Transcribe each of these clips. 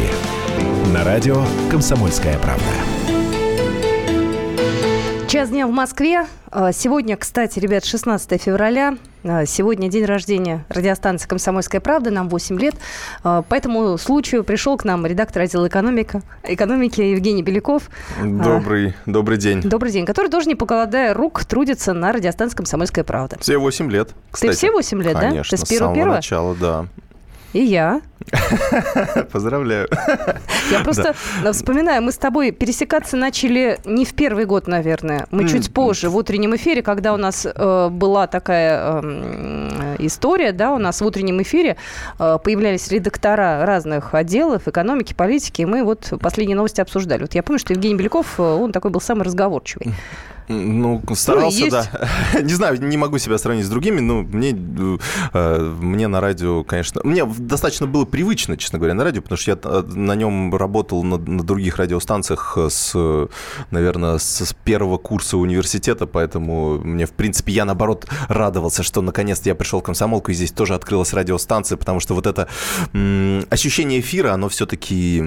деньги». На радио «Комсомольская правда». Час дня в Москве. А, сегодня, кстати, ребят, 16 февраля. А, сегодня день рождения радиостанции «Комсомольская правда». Нам 8 лет. А, по этому случаю пришел к нам редактор отдела экономика, экономики Евгений Беляков. Добрый, добрый день. Добрый день. Который тоже, не покладая рук, трудится на радиостанции «Комсомольская правда». Все 8 лет, кстати. Ты все 8 лет, Конечно, да? Ты с с самого первого начала, да. И я. Поздравляю. Я просто вспоминаю, мы с тобой пересекаться начали не в первый год, наверное. Мы чуть позже, в утреннем эфире, когда у нас э, была такая э, история, да, у нас в утреннем эфире э, появлялись редактора разных отделов, экономики, политики, и мы вот последние новости обсуждали. Вот я помню, что Евгений Беляков, э, он такой был самый разговорчивый. Ну, старался, Ну, да. Не знаю, не могу себя сравнить с другими, но мне, э, мне на радио, конечно... Мне достаточно было привычно, честно говоря, на радио, потому что я э, на нем работал на, на других радиостанциях с, э, наверное, с, с первого курса университета, поэтому мне, в принципе, я, наоборот, радовался, что наконец-то я пришел в комсомолку, и здесь тоже открылась радиостанция, потому что вот это м, ощущение эфира, оно все-таки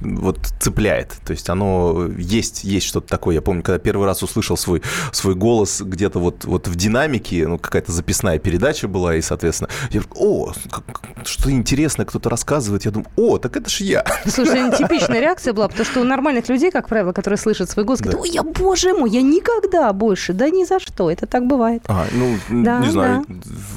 вот цепляет. То есть оно есть, есть что-то такое. Я помню, когда первый раз услышал свой, свой голос где-то вот, вот в динамике, ну, какая-то записная передача была, и, соответственно, я говорю, о, что интересное, кто-то рассказывает. Я думаю, о, так это ж я. Слушай, типичная реакция была, потому что у нормальных людей, как правило, которые слышат свой голос, говорят, ой, я, боже мой, я никогда больше, да ни за что, это так бывает. А, ну, Да, не знаю,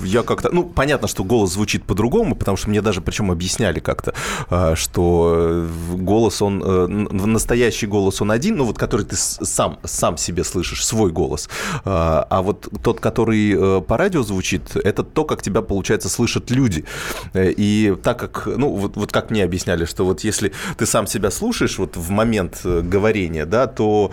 я как-то... Ну, понятно, что голос звучит по-другому, потому что мне даже причем объясняли как-то, а, что голос, он... э, Настоящий голос, он один, ну, вот который ты сам, сам себе слышишь, свой голос. А а вот тот, который э, по радио звучит, это то, как тебя, получается, слышат люди. Э, И так как, ну, вот, вот как мне объясняли, что вот если ты сам себя слушаешь вот в момент э, говорения, да, то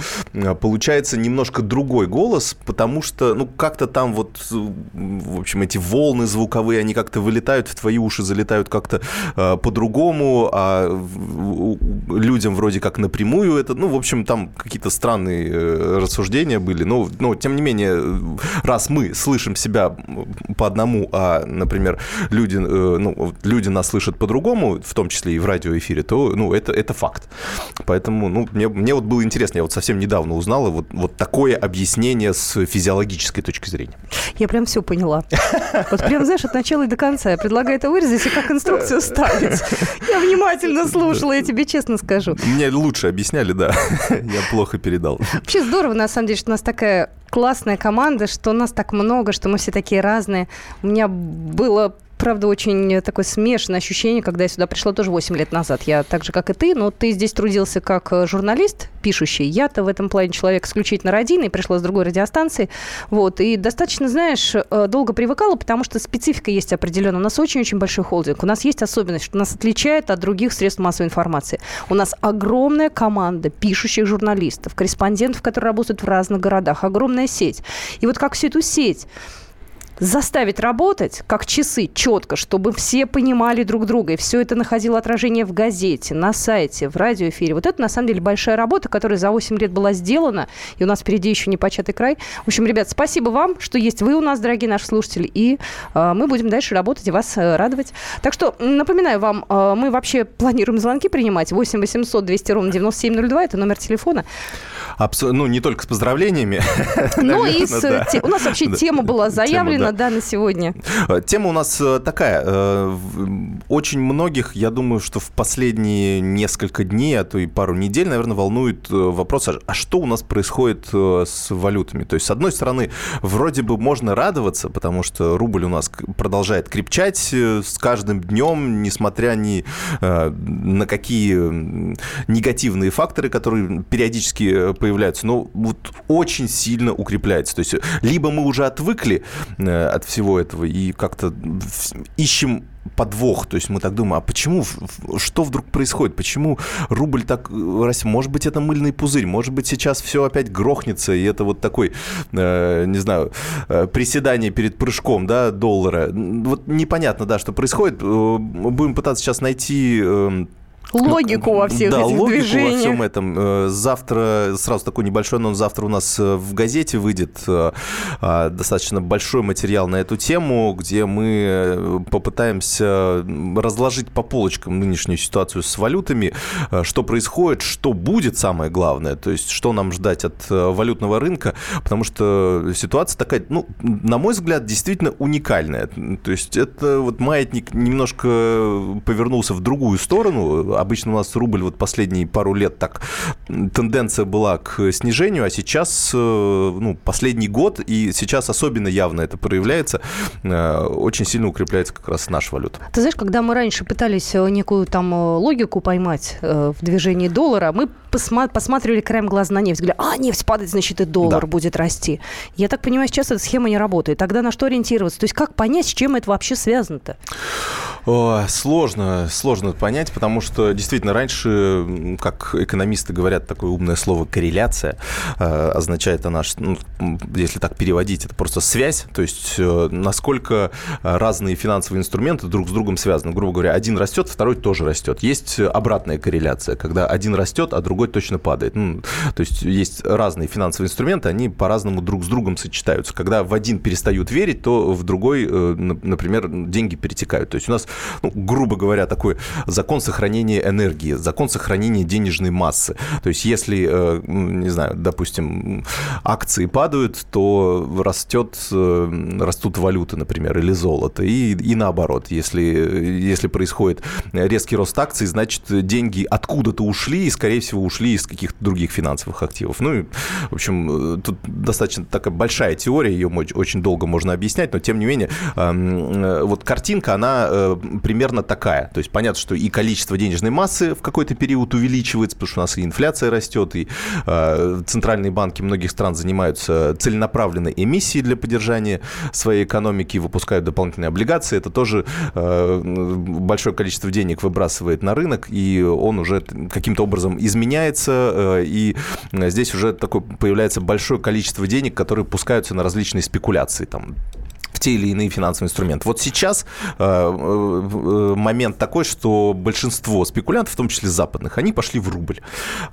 получается немножко другой голос, потому что, ну, как-то там вот, в общем, эти волны звуковые, они как-то вылетают в твои уши, залетают как-то по-другому, а людям вроде как напрямую это, ну, в общем, там какие-то странные э, рассуждения были, но, но тем не менее, раз мы слышим себя по одному, а, например, люди, э, ну, люди нас слышат по-другому, в том числе и в радиоэфире, то, ну, это, это факт. Поэтому, ну, мне, мне вот было интересно, я вот совсем недавно узнал вот, вот такое объяснение с физиологической точки зрения. Я прям все поняла. Вот прям, знаешь, от начала и до конца. Я предлагаю это вырезать и как инструкцию ставить. Я внимательно слушала, я тебе честно скажу. Мне лучше объясняли, да, я плохо передал. Вообще здорово, на самом деле, что у нас такая классная команда, что у нас так много, что мы все такие разные. У меня было правда, очень такое смешанное ощущение, когда я сюда пришла тоже 8 лет назад. Я так же, как и ты, но ты здесь трудился как э, журналист, пишущий. Я-то в этом плане человек исключительно радийный, пришла с другой радиостанции. Вот, и достаточно, знаешь, э, долго привыкала, потому что специфика есть определенная. У нас очень-очень большой холдинг. У нас есть особенность, что нас отличает от других средств массовой информации. У нас огромная команда пишущих журналистов, корреспондентов, которые работают в разных городах, огромная сеть. И вот как всю эту сеть заставить работать как часы четко, чтобы все понимали друг друга, и все это находило отражение в газете, на сайте, в радиоэфире. Вот это, на самом деле, большая работа, которая за 8 лет была сделана, и у нас впереди еще не початый край. В общем, ребят, спасибо вам, что есть вы у нас, дорогие наши слушатели, и э, мы будем дальше работать и вас э, радовать. Так что, напоминаю вам, э, мы вообще планируем звонки принимать. 8 800 200 ровно 9702, это номер телефона. Абсо- Ну, не только с поздравлениями. Ну и с, да. те- у нас вообще Да. тема была заявлена, да. на сегодня. Э, Тема у нас э, такая. э, Очень многих, я думаю, что в последние несколько дней, а то и пару недель, наверное, волнует вопрос, а а что у нас происходит с валютами? То есть, с одной стороны, вроде бы можно радоваться, потому что рубль у нас продолжает крепчать с каждым днем, несмотря ни на какие негативные факторы, которые периодически появляются, но вот очень сильно укрепляется. То есть, либо мы уже отвыкли от всего этого и как-то ищем подвох, то есть мы так думаем, а почему, что вдруг происходит, почему рубль так э, растет, может быть, это мыльный пузырь, может быть, сейчас все опять грохнется, и это вот такой, э, не знаю, э, приседание перед прыжком, да, доллара, вот непонятно, да, что происходит, Э, будем пытаться сейчас найти э, логику во всех да, этих логику движениях. во всем этом. Э, завтра, сразу такой небольшой анонс, завтра у нас э, в газете выйдет э, достаточно большой материал на эту тему, где мы попытаемся разложить по полочкам нынешнюю ситуацию с валютами, что происходит, что будет самое главное, то есть что нам ждать от валютного рынка, потому что ситуация такая, ну, на мой взгляд, действительно уникальная. То есть это вот маятник немножко повернулся в другую сторону, обычно у нас рубль вот последние пару лет так тенденция была к снижению, а сейчас, э, ну, последний год, и сейчас особенно явно это проявляется, э, очень сильно укрепляется как раз наша валюта. Ты знаешь, когда мы раньше пытались э, некую там логику поймать в движении доллара, мы посматривали краем глаза на нефть, говорили, а, нефть падает, значит, и доллар да. будет расти. Я так понимаю, сейчас эта схема не работает. Тогда на что ориентироваться? То есть как понять, с чем это вообще связано-то? О, сложно, сложно понять, потому что действительно раньше, как экономисты говорят, такое умное слово корреляция э, означает она, ну, если так переводить, это просто связь, то есть э, насколько разные финансовые инструменты друг с другом связаны. Грубо говоря, один растет, второй тоже растет. Есть обратная корреляция, когда один растет, а другой точно падает. Ну, то есть есть разные финансовые инструменты, они по-разному друг с другом сочетаются. Когда в один перестают верить, то в другой, э, например, деньги перетекают. То есть у нас ну, грубо говоря, такой закон сохранения энергии, закон сохранения денежной массы. То есть если, э, не знаю, допустим, акции падают, то растет, э, растут валюты, например, или золото, и, и наоборот. Если, если происходит резкий рост акций, значит, деньги откуда-то ушли, и, скорее всего, ушли из каких-то других финансовых активов. Ну, и, в общем, э, тут достаточно такая большая теория, ее очень долго можно объяснять, но, тем не менее, эм, вот картинка, она примерно такая. То есть понятно, что и количество денежной массы в какой-то период увеличивается, потому что у нас и инфляция растет, и э, центральные банки многих стран занимаются целенаправленной эмиссией для поддержания своей экономики выпускают дополнительные облигации. Это тоже э, большое количество денег выбрасывает на рынок, и он уже каким-то образом изменяется, э, и здесь уже такое появляется большое количество денег, которые пускаются на различные спекуляции. Там те или иные финансовые инструменты. Вот сейчас э, э, момент такой, что большинство спекулянтов, в том числе западных, они пошли в рубль.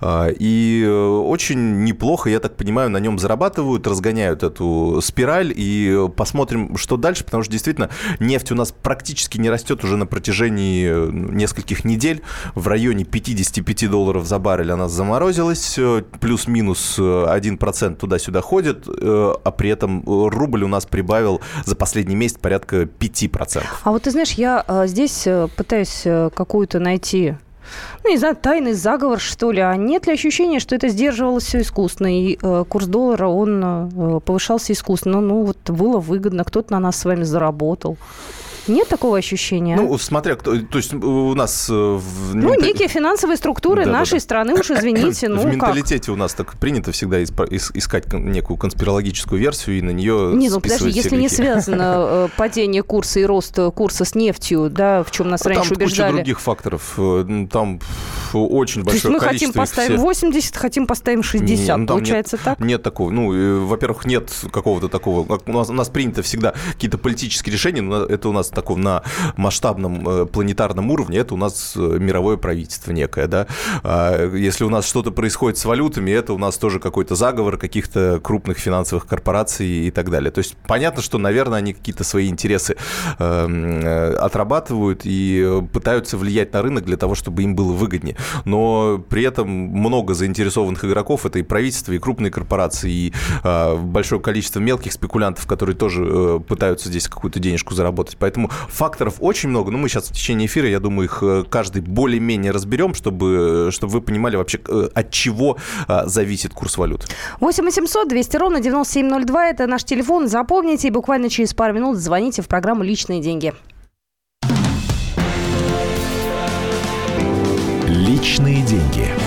Э, и очень неплохо, я так понимаю, на нем зарабатывают, разгоняют эту спираль. И посмотрим, что дальше, потому что действительно нефть у нас практически не растет уже на протяжении нескольких недель. В районе 55 долларов за баррель она заморозилась, плюс-минус 1% туда-сюда ходит, а при этом рубль у нас прибавил за последний месяц порядка 5%. А вот ты знаешь, я а, здесь э, пытаюсь э, какую-то найти ну, не знаю, тайный заговор, что ли. А нет ли ощущения, что это сдерживалось все искусственно, и э, курс доллара, он э, повышался искусственно? Ну, вот было выгодно, кто-то на нас с вами заработал. Нет такого ощущения? Ну, смотря кто... То есть у нас... Э, в... Ну, некие финансовые структуры да, нашей да, да. страны, уж извините, ну В менталитете как? у нас так принято всегда искать некую конспирологическую версию и на нее Не, ну подожди, если не связано э, падение курса и рост курса с нефтью, да, в чем нас там раньше убеждали. Там других факторов. Э, там очень большое То есть мы хотим поставим 80, хотим поставим 60, ну, получается нет, так? Нет такого. Ну, во-первых, нет какого-то такого... У нас, у нас принято всегда какие-то политические решения, но это у нас таком на масштабном э, планетарном уровне, это у нас э, мировое правительство некое, да. А если у нас что-то происходит с валютами, это у нас тоже какой-то заговор каких-то крупных финансовых корпораций и так далее. То есть понятно, что, наверное, они какие-то свои интересы эм, э, отрабатывают и пытаются влиять на рынок для того, чтобы им было выгоднее. Но при этом много заинтересованных игроков, это и правительство, и крупные корпорации, и большое количество мелких спекулянтов, которые тоже пытаются здесь какую-то денежку заработать. Поэтому факт факторов очень много, но мы сейчас в течение эфира, я думаю, их э, каждый более-менее разберем, чтобы, чтобы вы понимали вообще, э, от чего э, зависит курс валют. 8 800 200 ровно 9702 – это наш телефон. Запомните, и буквально через пару минут звоните в программу «Личные деньги». Личные деньги.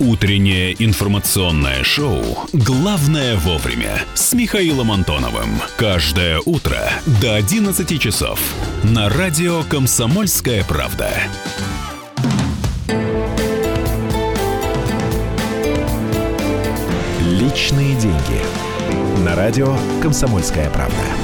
Утреннее информационное шоу «Главное вовремя» с Михаилом Антоновым. Каждое утро до 11 часов на радио «Комсомольская правда». Личные деньги. На радио «Комсомольская правда».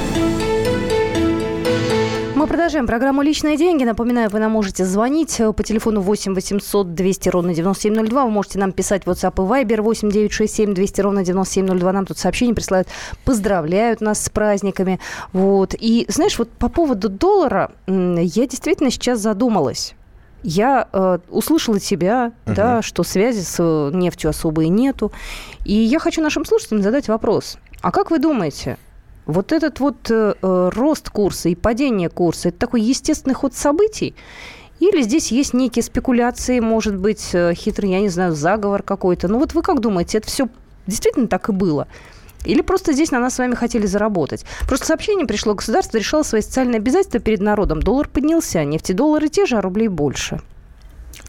Мы продолжаем программу «Личные деньги». Напоминаю, вы нам можете звонить по телефону 8 800 200 ровно 9702. Вы можете нам писать в WhatsApp и Viber 8 967 200 ровно 9702. Нам тут сообщения присылают, поздравляют нас с праздниками. Вот. И, знаешь, вот по поводу доллара я действительно сейчас задумалась. Я э, услышала тебя, uh-huh. да, что связи с э, нефтью особо и нету. И я хочу нашим слушателям задать вопрос. А как вы думаете, вот этот вот э, э, рост курса и падение курса – это такой естественный ход событий? Или здесь есть некие спекуляции, может быть, э, хитрый, я не знаю, заговор какой-то? Ну вот вы как думаете, это все действительно так и было? Или просто здесь на нас с вами хотели заработать? Просто сообщение пришло, государство решало свои социальные обязательства перед народом. Доллар поднялся, нефтедоллары те же, а рублей больше.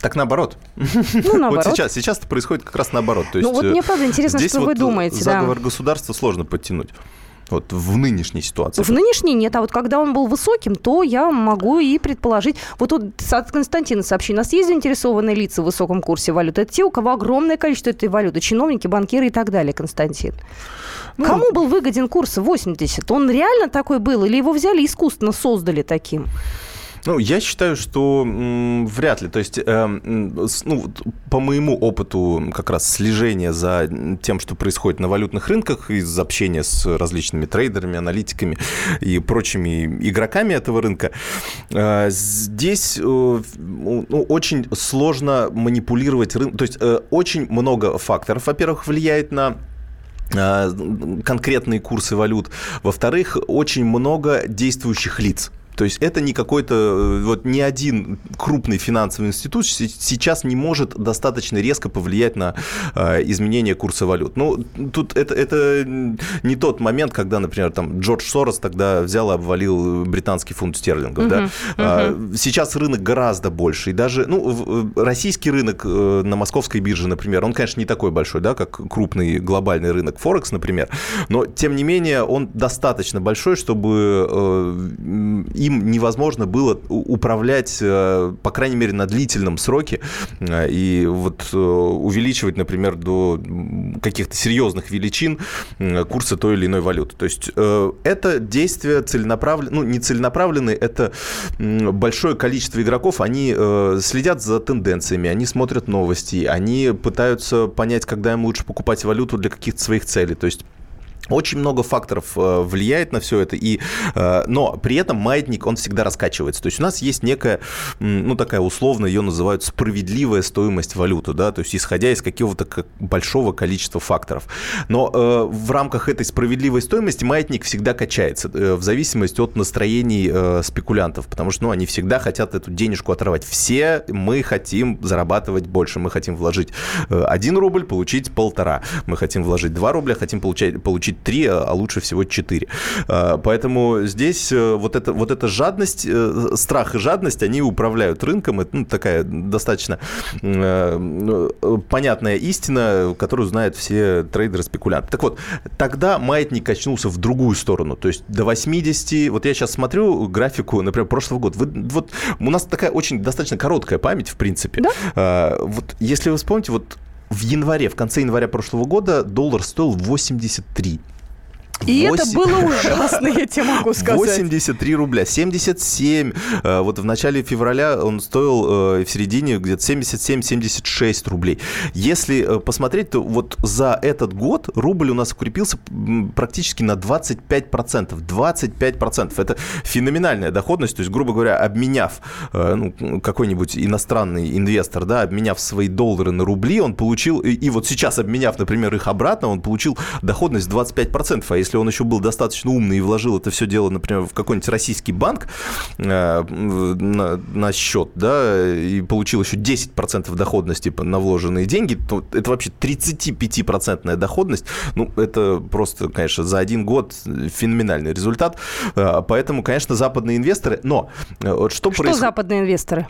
Так наоборот. Ну, наоборот. Вот сейчас, сейчас это происходит как раз наоборот. То есть, ну, вот мне правда интересно, что вот вы думаете. Заговор да. государства сложно подтянуть. Вот в нынешней ситуации. В нынешней нет. А вот когда он был высоким, то я могу и предположить. Вот тут от Константина сообщение. У нас есть заинтересованные лица в высоком курсе валюты. Это те, у кого огромное количество этой валюты. Чиновники, банкиры и так далее, Константин. Ну, Кому был выгоден курс 80? Он реально такой был? Или его взяли искусственно создали таким? Ну, я считаю, что м, вряд ли. То есть, э, ну, по моему опыту как раз слежения за тем, что происходит на валютных рынках, из общения с различными трейдерами, аналитиками и прочими игроками этого рынка, э, здесь э, ну, очень сложно манипулировать рынком. То есть, э, очень много факторов, во-первых, влияет на э, конкретные курсы валют. Во-вторых, очень много действующих лиц. То есть это не какой-то, э, вот ни один крупный финансовый институт сейчас не может достаточно резко повлиять на э, изменение курса валют. Ну, тут это, это не тот момент, когда, например, там Джордж Сорос тогда взял и обвалил британский фунт стерлингов. Uh-huh, да? uh-huh. Сейчас рынок гораздо больше. И даже, ну, российский рынок э, на московской бирже, например, он, конечно, не такой большой, да, как крупный глобальный рынок Форекс, например, но, тем не менее, он достаточно большой, чтобы э, им невозможно было управлять, э, по крайней мере, на длительном сроке э, и вот э, увеличивать, например, до каких-то серьезных величин курса той или иной валюты. То есть это действие целенаправленное, ну, не целенаправленное, это большое количество игроков, они следят за тенденциями, они смотрят новости, они пытаются понять, когда им лучше покупать валюту для каких-то своих целей. То есть очень много факторов э, влияет на все это, и, э, но при этом маятник, он всегда раскачивается. То есть у нас есть некая, ну такая условно, ее называют справедливая стоимость валюты, да, то есть исходя из какого-то большого количества факторов. Но э, в рамках этой справедливой стоимости маятник всегда качается в зависимости от настроений спекулянтов, потому что, ну, они всегда хотят эту денежку оторвать. Все мы хотим зарабатывать больше, мы хотим вложить 1 рубль, получить полтора, мы хотим вложить 2 рубля, хотим получать, получить 3, а лучше всего 4. А, поэтому здесь э, вот, это, вот эта жадность, э, страх и жадность, они управляют рынком. Это ну, такая достаточно э, понятная истина, которую знают все трейдеры-спекулянты. Так вот, тогда маятник качнулся в другую сторону. То есть до 80... Вот я сейчас смотрю графику, например, прошлого года. Вы, вот у нас такая очень достаточно короткая память, в принципе. Да? А, вот если вы вспомните, вот в январе, в конце января прошлого года доллар стоил 83. И 8... это было ужасно, я тебе могу сказать. 83 рубля, 77. Э, вот в начале февраля он стоил э, в середине где-то 77-76 рублей. Если э, посмотреть, то вот за этот год рубль у нас укрепился практически на 25%. 25%. Это феноменальная доходность. То есть, грубо говоря, обменяв ну, какой-нибудь иностранный инвестор, да, обменяв свои доллары на рубли, он получил, и, и вот сейчас обменяв, например, их обратно, он получил доходность 25%. А если он еще был достаточно умный и вложил это все дело, например, в какой-нибудь российский банк э, на, на счет, да, и получил еще 10% доходности на вложенные деньги, то это вообще 35% доходность. Ну, это просто, конечно, за один год феноменальный результат. Э, поэтому, конечно, западные инвесторы... Но вот что, что происходит... западные инвесторы?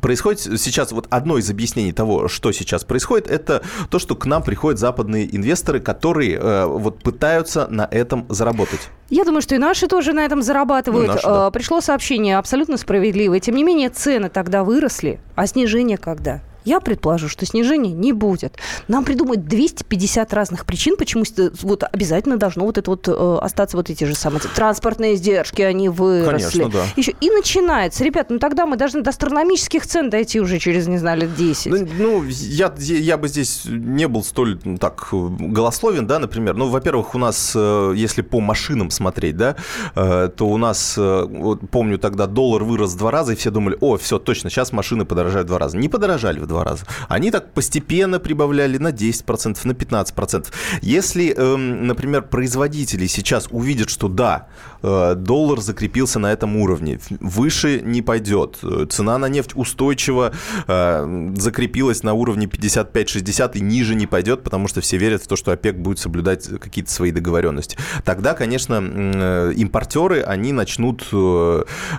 Происходит сейчас вот одно из объяснений того, что сейчас происходит, это то, что к нам приходят западные инвесторы, которые вот пытаются на этом заработать. Я думаю, что и наши тоже на этом зарабатывают. Ну, наши, да. Пришло сообщение абсолютно справедливое. Тем не менее, цены тогда выросли, а снижение когда? Я предположу, что снижения не будет. Нам придумают 250 разных причин, почему вот обязательно должно вот это вот э, остаться вот эти же самые транспортные издержки, они выросли. Конечно, да. Еще и начинается. Ребят, ну тогда мы должны до астрономических цен дойти уже через, не знаю, лет 10. Ну, ну я, я бы здесь не был столь ну, так голословен, да, например. Ну, во-первых, у нас, э, если по машинам смотреть, да, э, то у нас, вот помню, тогда доллар вырос в два раза, и все думали, о, все, точно, сейчас машины подорожают в два раза. Не подорожали в два раза. Они так постепенно прибавляли на 10%, на 15%. Если, эм, например, производители сейчас увидят, что да, э, доллар закрепился на этом уровне, выше не пойдет, цена на нефть устойчиво э, закрепилась на уровне 55-60 и ниже не пойдет, потому что все верят в то, что ОПЕК будет соблюдать какие-то свои договоренности. Тогда, конечно, э, импортеры, они начнут,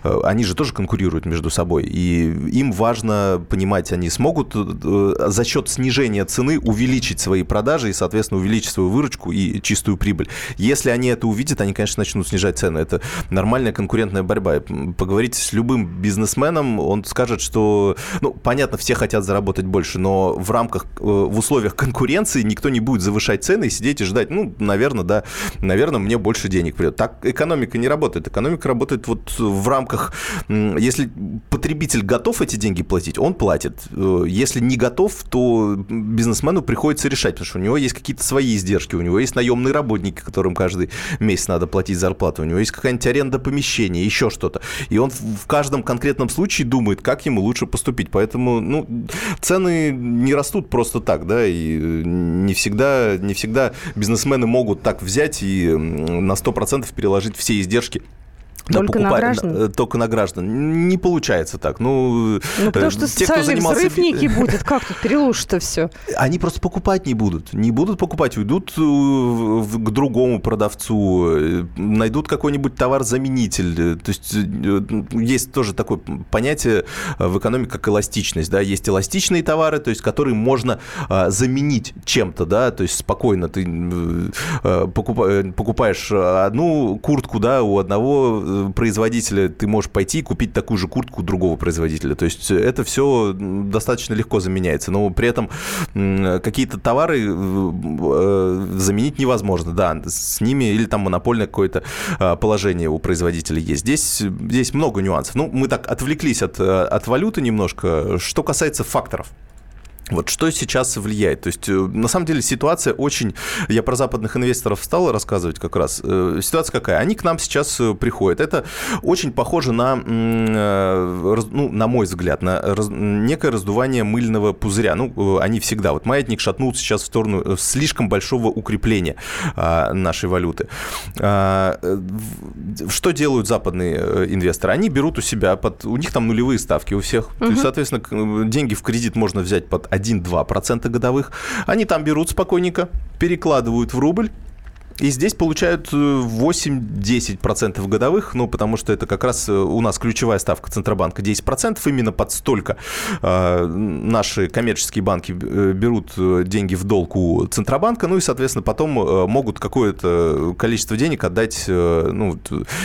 они же тоже конкурируют между собой, и им важно понимать, они смогут могут э, за счет снижения цены увеличить свои продажи и, соответственно, увеличить свою выручку и чистую прибыль. Если они это увидят, они, конечно, начнут снижать цены. Это нормальная конкурентная борьба. Поговорите с любым бизнесменом, он скажет, что, ну, понятно, все хотят заработать больше, но в рамках, э, в условиях конкуренции никто не будет завышать цены и сидеть и ждать, ну, наверное, да, наверное, мне больше денег придет. Так экономика не работает. Экономика работает вот в рамках, если потребитель готов эти деньги платить, он платит. Если не готов, то бизнесмену приходится решать, потому что у него есть какие-то свои издержки, у него есть наемные работники, которым каждый месяц надо платить зарплату, у него есть какая-нибудь аренда помещения, еще что-то. И он в каждом конкретном случае думает, как ему лучше поступить. Поэтому ну, цены не растут просто так, да, и не всегда, не всегда бизнесмены могут так взять и на 100% переложить все издержки только покупать, на граждан? Э, только на граждан. Не получается так. Ну, ну потому э, что те, кто занимался... взрыв некий будет. Как тут переложить-то все? Они просто покупать не будут. Не будут покупать, уйдут э, к другому продавцу, найдут какой-нибудь товар-заменитель. То есть есть тоже такое понятие в экономике, как эластичность. Да? Есть эластичные товары, то есть которые можно заменить чем-то. Да? То есть спокойно ты покупаешь одну куртку да, у одного производителя ты можешь пойти и купить такую же куртку другого производителя. То есть это все достаточно легко заменяется. Но при этом какие-то товары э, заменить невозможно. Да, с ними или там монопольное какое-то положение у производителя есть. Здесь, здесь много нюансов. Ну, мы так отвлеклись от, э, от валюты немножко. Что касается факторов. Вот что сейчас влияет? То есть, э, на самом деле, ситуация очень... Я про западных инвесторов стал рассказывать как раз. Э, ситуация какая? Они к нам сейчас э, приходят. Это очень похоже на, ну, на мой взгляд, на раз... некое раздувание мыльного пузыря. Ну, они всегда. Вот маятник шатнулся сейчас в сторону слишком большого укрепления а, нашей валюты. А, что делают западные инвесторы? Они берут у себя, под... у них там нулевые ставки у всех. Угу. То есть, соответственно, деньги в кредит можно взять под 1-2% годовых. Они там берут спокойненько, перекладывают в рубль, и здесь получают 8-10% э, годовых, ну, потому что это как раз э, у нас ключевая ставка Центробанка 10%. Именно под столько э, наши коммерческие банки берут деньги в долг у Центробанка, ну и, соответственно, потом могут какое-то количество денег отдать, ну,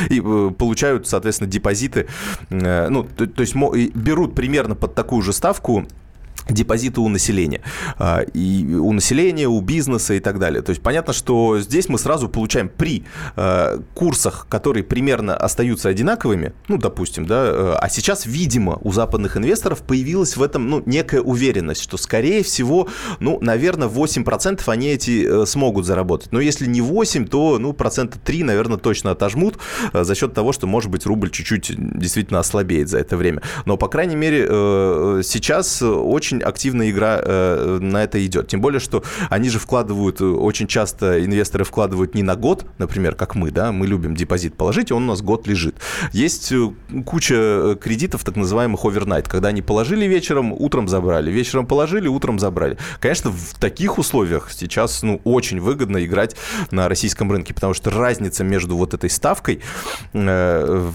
и получают, соответственно, депозиты, ну, то есть берут примерно под такую же ставку депозиты у населения. А, и у населения, у бизнеса и так далее. То есть понятно, что здесь мы сразу получаем при а, курсах, которые примерно остаются одинаковыми, ну, допустим, да, э, а сейчас, видимо, у западных инвесторов появилась в этом, ну, некая уверенность, что, скорее всего, ну, наверное, 8% они эти э, смогут заработать. Но если не 8, то, ну, процента 3, наверное, точно отожмут э, за счет того, что, может быть, рубль чуть-чуть действительно ослабеет за это время. Но, по крайней мере, сейчас очень очень активная игра на это идет. Тем более, что они же вкладывают, очень часто инвесторы вкладывают не на год, например, как мы, да, мы любим депозит положить, и он у нас год лежит. Есть куча кредитов, так называемых овернайт, когда они положили вечером, утром забрали, вечером положили, утром забрали. Конечно, в таких условиях сейчас, ну, очень выгодно играть на российском рынке, потому что разница между вот этой ставкой, э,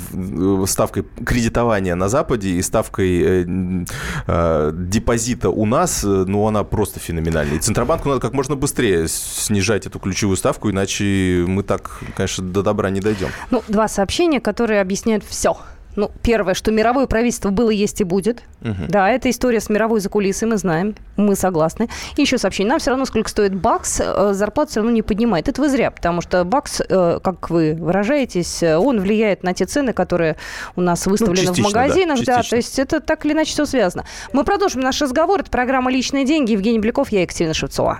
ставкой кредитования на Западе и ставкой э, э, депозита у нас, ну, она просто феноменальная. И Центробанку надо как можно быстрее снижать эту ключевую ставку, иначе мы так, конечно, до добра не дойдем. Ну, два сообщения, которые объясняют все. Ну, первое, что мировое правительство было, есть и будет. Угу. Да, это история с мировой закулисой, мы знаем, мы согласны. И еще сообщение, нам все равно, сколько стоит бакс, э, зарплату все равно не поднимает. Это вы зря, потому что бакс, э, как вы выражаетесь, э, он влияет на те цены, которые у нас выставлены ну, в магазинах. Да, да, то есть это так или иначе все связано. Мы продолжим наш разговор. Это программа «Личные деньги». Евгений Бляков, я Екатерина Шевцова.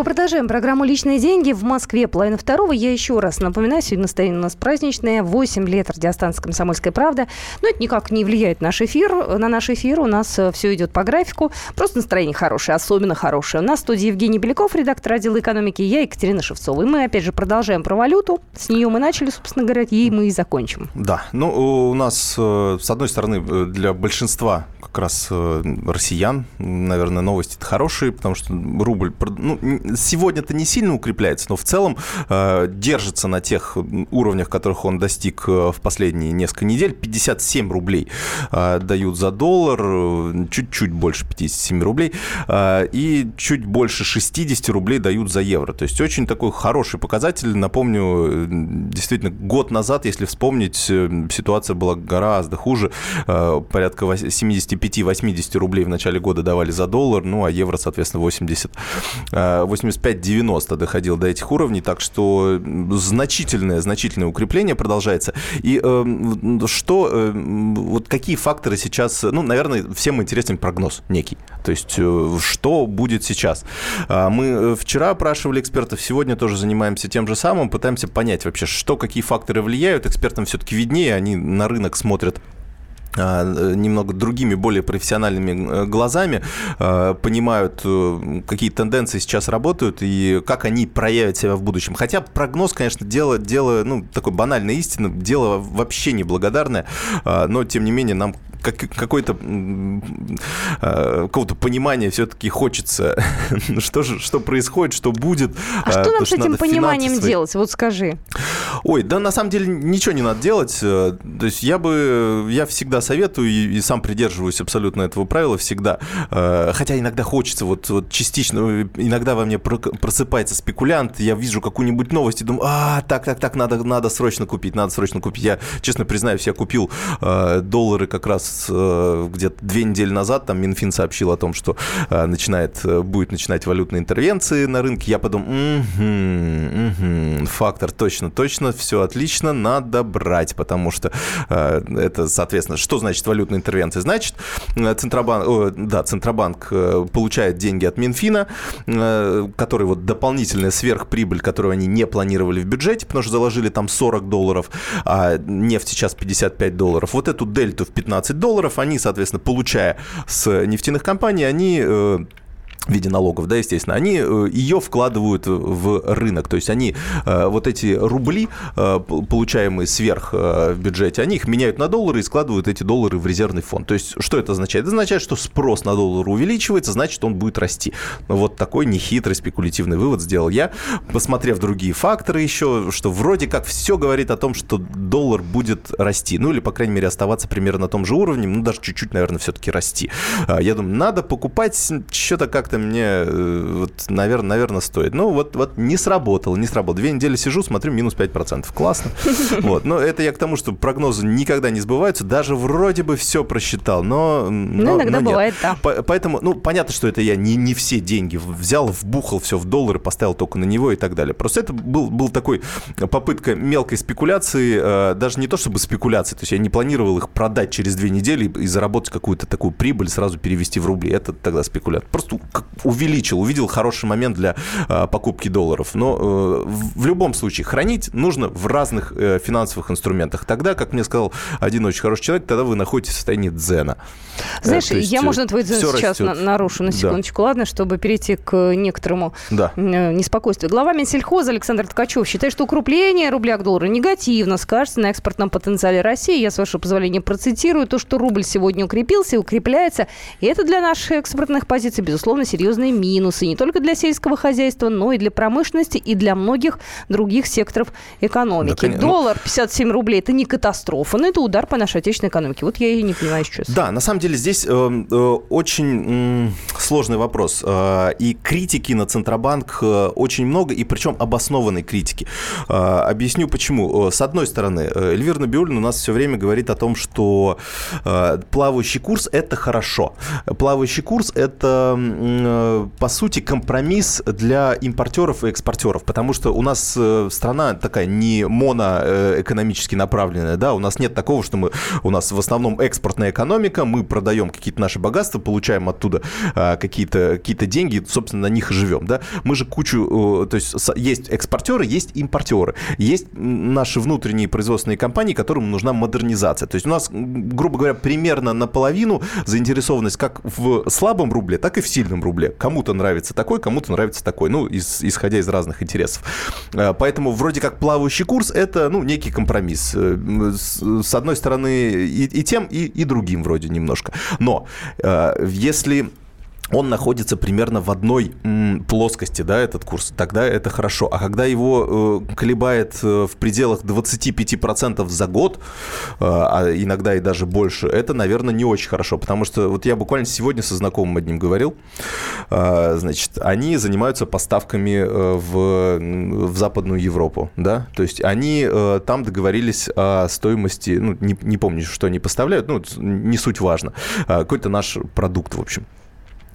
Мы продолжаем программу «Личные деньги» в Москве. Половина второго. Я еще раз напоминаю, сегодня настроение у нас праздничное. 8 лет радиостанции «Комсомольская правда». Но это никак не влияет на наш эфир. На наш эфир у нас э, все идет по графику. Просто настроение хорошее, особенно хорошее. У нас в студии Евгений Беляков, редактор отдела экономики, я Екатерина Шевцова. И мы, опять же, продолжаем про валюту. С нее мы начали, собственно говоря, ей мы и закончим. Да. Ну, у нас, э, с одной стороны, э, для большинства как раз россиян, наверное, новости хорошие, потому что рубль... Ну, сегодня-то не сильно укрепляется, но в целом э, держится на тех уровнях, которых он достиг э, в последние несколько недель. 57 рублей э, дают за доллар, э, чуть-чуть больше 57 рублей, э, и чуть больше 60 рублей дают за евро. То есть очень такой хороший показатель. Напомню, э, действительно, год назад, если вспомнить, ситуация была гораздо хуже. Порядка 75-80 рублей в начале года давали за доллар, ну а евро, соответственно, 80, 85-90 доходил до этих уровней, так что значительное, значительное укрепление продолжается. И э, что, э, вот какие факторы сейчас, ну, наверное, всем интересен прогноз некий. То есть, э, что будет сейчас? А, мы э, вчера опрашивали экспертов, сегодня тоже занимаемся тем же самым, пытаемся понять вообще, что, какие факторы влияют. Экспертам все-таки виднее, они на рынок смотрят немного другими, более профессиональными э, глазами, а, понимают, э, какие тенденции сейчас работают и как они проявят себя в будущем. Хотя прогноз, конечно, дело, дело ну, такой банальной истины, дело вообще неблагодарное, а, но, тем не менее, нам как, какое-то э, какого-то понимания все-таки хочется, что же, что происходит, что будет. А что нам с этим пониманием свои... делать? Вот скажи. Ой, да на самом деле ничего не надо делать. То есть я бы, я всегда советую и, и сам придерживаюсь абсолютно этого правила всегда. Э, хотя иногда хочется, вот, вот частично, иногда во мне просыпается спекулянт, я вижу какую-нибудь новость и думаю, а, так, так, так, надо, надо срочно купить, надо срочно купить. Я, честно признаюсь, я купил э, доллары как раз э, где-то две недели назад, там Минфин сообщил о том, что э, начинает, э, будет начинать валютные интервенции на рынке. Я подумал, угу, фактор точно, точно, все отлично, надо брать, потому что э, это, соответственно, что значит валютная интервенция? Значит, э, Центробанк, о, да, Центробанк э, получает деньги от Минфина, э, который вот дополнительная сверхприбыль, которую они не планировали в бюджете, потому что заложили там 40 долларов, а нефть сейчас 55 долларов. Вот эту дельту в 15 долларов они, соответственно, получая с нефтяных компаний, они в виде налогов, да, естественно, они э, ее вкладывают в рынок. То есть они э, вот эти рубли, э, получаемые сверх в бюджете, они их меняют на доллары и складывают эти доллары в резервный фонд. То есть что это означает? Это означает, что спрос на доллар увеличивается, значит, он будет расти. Вот такой нехитрый спекулятивный вывод сделал я, посмотрев другие факторы еще, что вроде как все говорит о том, что доллар будет расти. Ну или, по крайней мере, оставаться примерно на том же уровне, ну даже чуть-чуть, наверное, все-таки расти. А, я думаю, надо покупать что-то как-то мне, э, вот, наверное, наверное, стоит. Ну, вот, вот не сработало, не сработало. Две недели сижу, смотрю, минус 5%. Классно. Вот. Но это я к тому, что прогнозы никогда не сбываются. Даже вроде бы все просчитал, но... Ну, но иногда но бывает, да. Поэтому, ну, понятно, что это я не, не все деньги взял, вбухал все в доллары, поставил только на него и так далее. Просто это был, был такой попытка мелкой спекуляции, э, даже не то чтобы спекуляции, то есть я не планировал их продать через две недели и заработать какую-то такую прибыль, сразу перевести в рубли. Это тогда спекуляция. Просто увеличил, увидел хороший момент для э, покупки долларов. Но э, в любом случае хранить нужно в разных э, финансовых инструментах. Тогда, как мне сказал один очень хороший человек, тогда вы находитесь в состоянии дзена. Знаешь, есть, я, можно, твой дзен сейчас на, нарушу на секундочку, да. ладно, чтобы перейти к некоторому да. неспокойствию. Глава Минсельхоза Александр Ткачев считает, что укрепление рубля к доллару негативно скажется на экспортном потенциале России. Я, с вашего позволения, процитирую то, что рубль сегодня укрепился и укрепляется. И это для наших экспортных позиций, безусловно, серьезные минусы не только для сельского хозяйства, но и для промышленности и для многих других секторов экономики. Да, Доллар 57 рублей – это не катастрофа, но это удар по нашей отечественной экономике. Вот я и не понимаю сейчас. Да, на самом деле здесь э, э, очень э, сложный вопрос. Э, и критики на Центробанк э, очень много, и причем обоснованной критики. Э, объясню почему. Э, с одной стороны, э, Эльвира Набиуллина у нас все время говорит о том, что э, плавающий курс – это хорошо. Плавающий курс – это по сути, компромисс для импортеров и экспортеров, потому что у нас э, страна такая не моноэкономически направленная, да, у нас нет такого, что мы, у нас в основном экспортная экономика, мы продаем какие-то наши богатства, получаем оттуда э, какие-то какие деньги, собственно, на них и живем, да. Мы же кучу, то есть есть экспортеры, есть импортеры, есть наши внутренние производственные компании, которым нужна модернизация. То есть у нас, грубо говоря, примерно наполовину заинтересованность как в слабом рубле, так и в сильном рубле. Кому-то нравится такой, кому-то нравится такой, ну, из, исходя из разных интересов. Э, поэтому вроде как плавающий курс – это, ну, некий компромисс. Э, с одной стороны, и, и тем, и, и другим вроде немножко. Но э, если он находится примерно в одной м, плоскости, да, этот курс, тогда это хорошо. А когда его э, колебает э, в пределах 25% за год, э, а иногда и даже больше, это, наверное, не очень хорошо, потому что вот я буквально сегодня со знакомым одним говорил, э, значит, они занимаются поставками э, в, в Западную Европу, да, то есть они э, там договорились о стоимости, ну, не, не помню, что они поставляют, ну, не суть важно, э, какой-то наш продукт, в общем.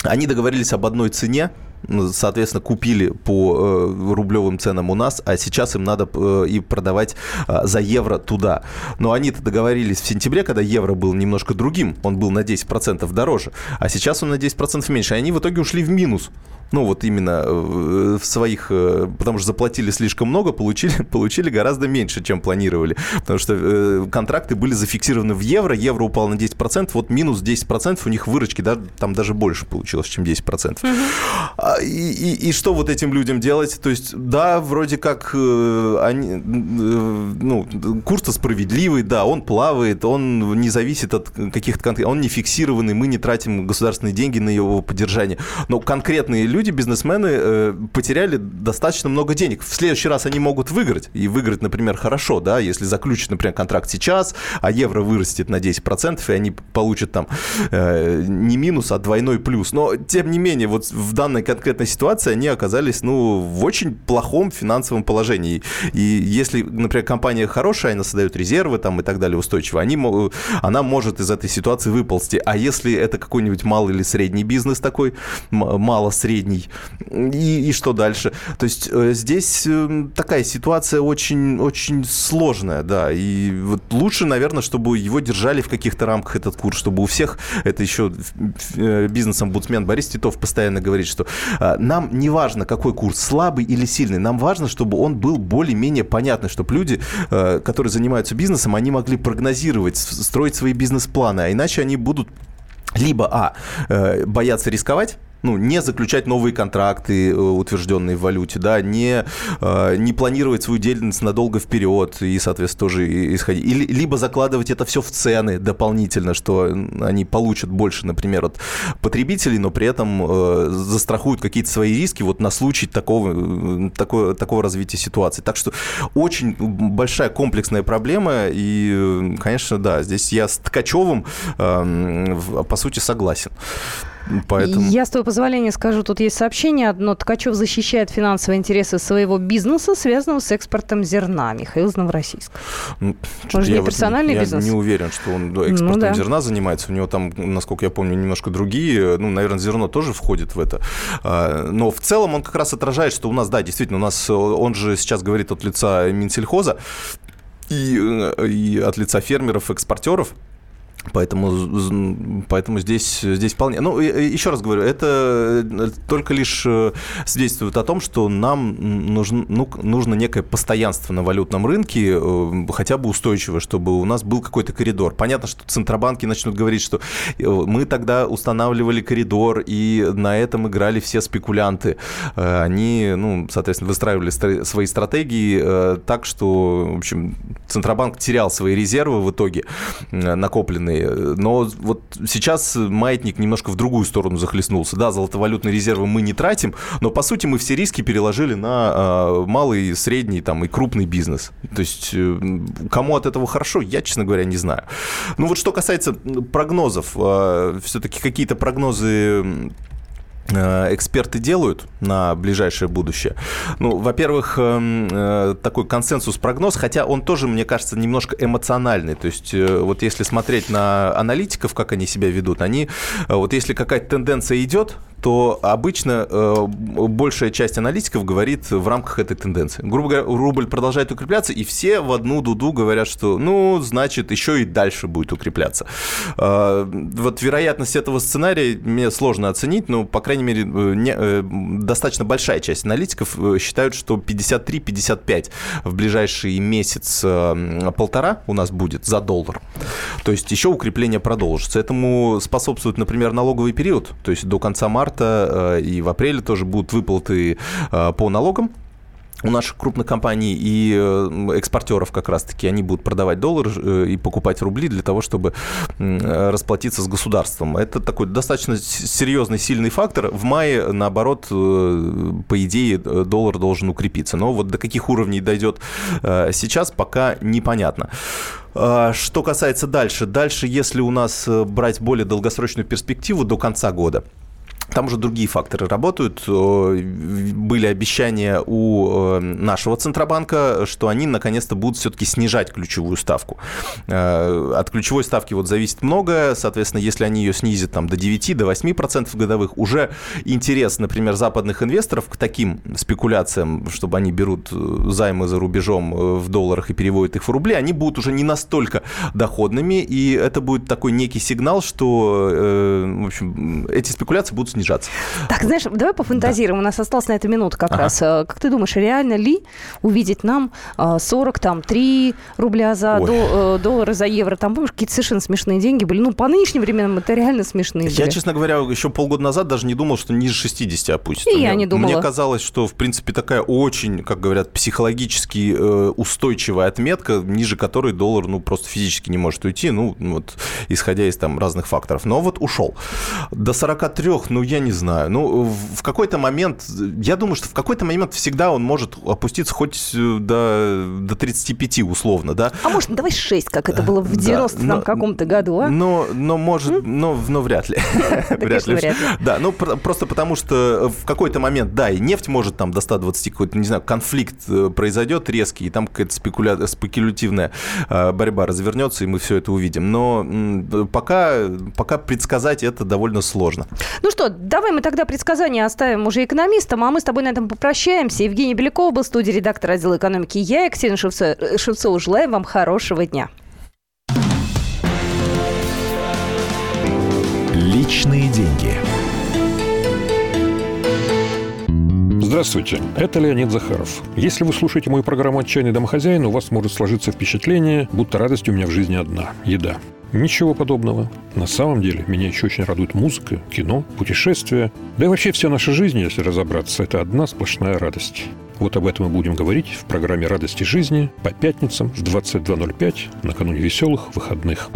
Они договорились об одной цене, ну, соответственно, купили по э, рублевым ценам у нас, а сейчас им надо э, и продавать э, за евро туда. Но они-то договорились в сентябре, когда евро был немножко другим, он был на 10% дороже, а сейчас он на 10% меньше, и они в итоге ушли в минус ну вот именно э, в своих, э, потому что заплатили слишком много, получили, получили гораздо меньше, чем планировали, потому что э, контракты были зафиксированы в евро, евро упал на 10%, вот минус 10% у них выручки, да, там даже больше получилось, чем 10%. Угу. И, и, и что вот этим людям делать? То есть, да, вроде как они, ну, курс-то справедливый, да, он плавает, он не зависит от каких-то он не фиксированный, мы не тратим государственные деньги на его поддержание, но конкретные люди, бизнесмены, э, потеряли достаточно много денег. В следующий раз они могут выиграть. И выиграть, например, хорошо, да, если заключат, например, контракт сейчас, а евро вырастет на 10%, и они получат там э, не минус, а двойной плюс. Но, тем не менее, вот в данной конкретной ситуации они оказались, ну, в очень плохом финансовом положении. И если, например, компания хорошая, она создает резервы там и так далее устойчиво, они, она может из этой ситуации выползти. А если это какой-нибудь малый или средний бизнес такой, мало-средний, средний. И, и что дальше? То есть э, здесь э, такая ситуация очень, очень сложная, да. И вот лучше, наверное, чтобы его держали в каких-то рамках этот курс, чтобы у всех, это еще э, бизнес-омбудсмен Борис Титов постоянно говорит, что нам не важно, какой курс, слабый или сильный, нам важно, чтобы он был более-менее понятный, чтобы люди, которые занимаются бизнесом, они могли прогнозировать, строить свои бизнес-планы, а иначе они будут либо, а, бояться рисковать, ну, не заключать новые контракты, э, утвержденные в валюте, да, не, э, не планировать свою деятельность надолго вперед и, соответственно, тоже исходить. Или, либо закладывать это все в цены дополнительно, что они получат больше, например, от потребителей, но при этом э, застрахуют какие-то свои риски вот на случай такого, такого, такого развития ситуации. Так что очень большая комплексная проблема, и, конечно, да, здесь я с Ткачевым, э, по сути, согласен. Поэтому... Я, с твоего позволения, скажу, тут есть сообщение одно. Ткачев защищает финансовые интересы своего бизнеса, связанного с экспортом зерна. Михаил из Новороссийска. Ну, Может, не персональный вот, бизнес? Я не уверен, что он экспортом ну, да. зерна занимается. У него там, насколько я помню, немножко другие. Ну, наверное, зерно тоже входит в это. А, но в целом он как раз отражает, что у нас, да, действительно, у нас, он же сейчас говорит от лица Минсельхоза, и, э, и от лица фермеров, экспортеров, Поэтому, поэтому здесь, здесь вполне... Ну, еще раз говорю, это э, только лишь э, свидетельствует о том, что нам нужно, ну, нужно некое постоянство на валютном рынке, э, хотя бы устойчивое, чтобы у нас был какой-то коридор. Понятно, что центробанки начнут говорить, что мы тогда устанавливали коридор, и на этом играли все спекулянты. Они, ну, соответственно, выстраивали свои стратегии так, что, в общем, Центробанк терял свои резервы в итоге накопленные стороны. Но вот сейчас маятник немножко в другую сторону захлестнулся. Да, золотовалютные резервы мы не тратим, но по сути мы все риски переложили на э, малый, средний там, и крупный бизнес. То есть э, кому от этого хорошо, я, честно говоря, не знаю. Ну вот что касается прогнозов, э, все-таки какие-то прогнозы Э, эксперты делают на ближайшее будущее? Ну, во-первых, эм, э, такой консенсус-прогноз, хотя он тоже, мне кажется, немножко эмоциональный. То есть э, вот если смотреть на аналитиков, как они себя ведут, они, вот если какая-то тенденция идет, то обычно э, большая часть аналитиков говорит в рамках этой тенденции. Грубо говоря, рубль продолжает укрепляться, и все в одну дуду говорят, что, ну, значит, еще и дальше будет укрепляться. Э, вот вероятность этого сценария мне сложно оценить, но, по крайней мере, э, не, э, достаточно большая часть аналитиков э, считают, что 53-55 в ближайший месяц э, полтора у нас будет за доллар. То есть еще укрепление продолжится. Этому способствует, например, налоговый период, то есть до конца марта марта э, и в апреле тоже будут выплаты э, по налогам у наших крупных компаний и э, экспортеров как раз-таки, они будут продавать доллар и покупать рубли для того, чтобы расплатиться с государством. Это такой достаточно серьезный, сильный фактор. В мае, наоборот, по идее, доллар должен укрепиться. Но вот до каких уровней дойдет сейчас, пока непонятно. Что касается дальше. Дальше, если у нас брать более долгосрочную перспективу до конца года, там уже другие факторы работают. Были обещания у нашего Центробанка, что они наконец-то будут все-таки снижать ключевую ставку. Э, от ключевой ставки вот зависит многое. Соответственно, если они ее снизят там, до 9, до 8% годовых, уже интерес, например, западных инвесторов к таким спекуляциям, чтобы они берут э, займы за рубежом э, в долларах и переводят их в рубли, они будут уже не настолько доходными. И это будет такой некий сигнал, что в общем, эти спекуляции будут снижаться. Так, знаешь, давай пофантазируем. Да. У нас осталась на эту минуту как ага. раз. Э, как ты думаешь, реально ли увидеть нам 40, э, там, 3 рубля за до, э, доллары за евро? Там, помнишь, какие-то совершенно смешные деньги были. Ну, по нынешним временам это реально смешные Я, были. честно говоря, еще полгода назад даже не думал, что ниже 60 опустится. И мне, я не думала. Мне казалось, что, в принципе, такая очень, как говорят, психологически устойчивая отметка, ниже которой доллар, ну, просто физически не может уйти, ну, вот, исходя из там разных факторов. Но вот ушел. До 43, ну, я не знаю. Ну, в какой-то момент, я думаю, что в какой-то момент всегда он может опуститься хоть э, до, до 35 условно, да. А может, давай 6, как это было в 90-м да, каком-то году, а? Но, но может, но, но вряд ли. вряд ли. Да, ну просто потому что в какой-то момент, да, и нефть может там до 120 какой-то, не знаю, конфликт э, произойдет резкий, и там какая-то спекуля... спекулятивная э, борьба развернется, и мы все это увидим. Но пока, пока предсказать это довольно сложно. Ну что, давай мы тогда предсказания оставим уже экономистам, а мы с тобой на этом попрощаемся. Евгений Беляков был в студии редактор отдела экономики. Я, Екатерина Шевцова, Шевцова желаем вам хорошего дня. Личные деньги. Здравствуйте, это Леонид Захаров. Если вы слушаете мою программу «Отчаянный домохозяин», у вас может сложиться впечатление, будто радость у меня в жизни одна – еда. Ничего подобного. На самом деле, меня еще очень радует музыка, кино, путешествия. Да и вообще вся наша жизнь, если разобраться, это одна сплошная радость. Вот об этом мы будем говорить в программе «Радости жизни» по пятницам в 22.05 накануне веселых выходных.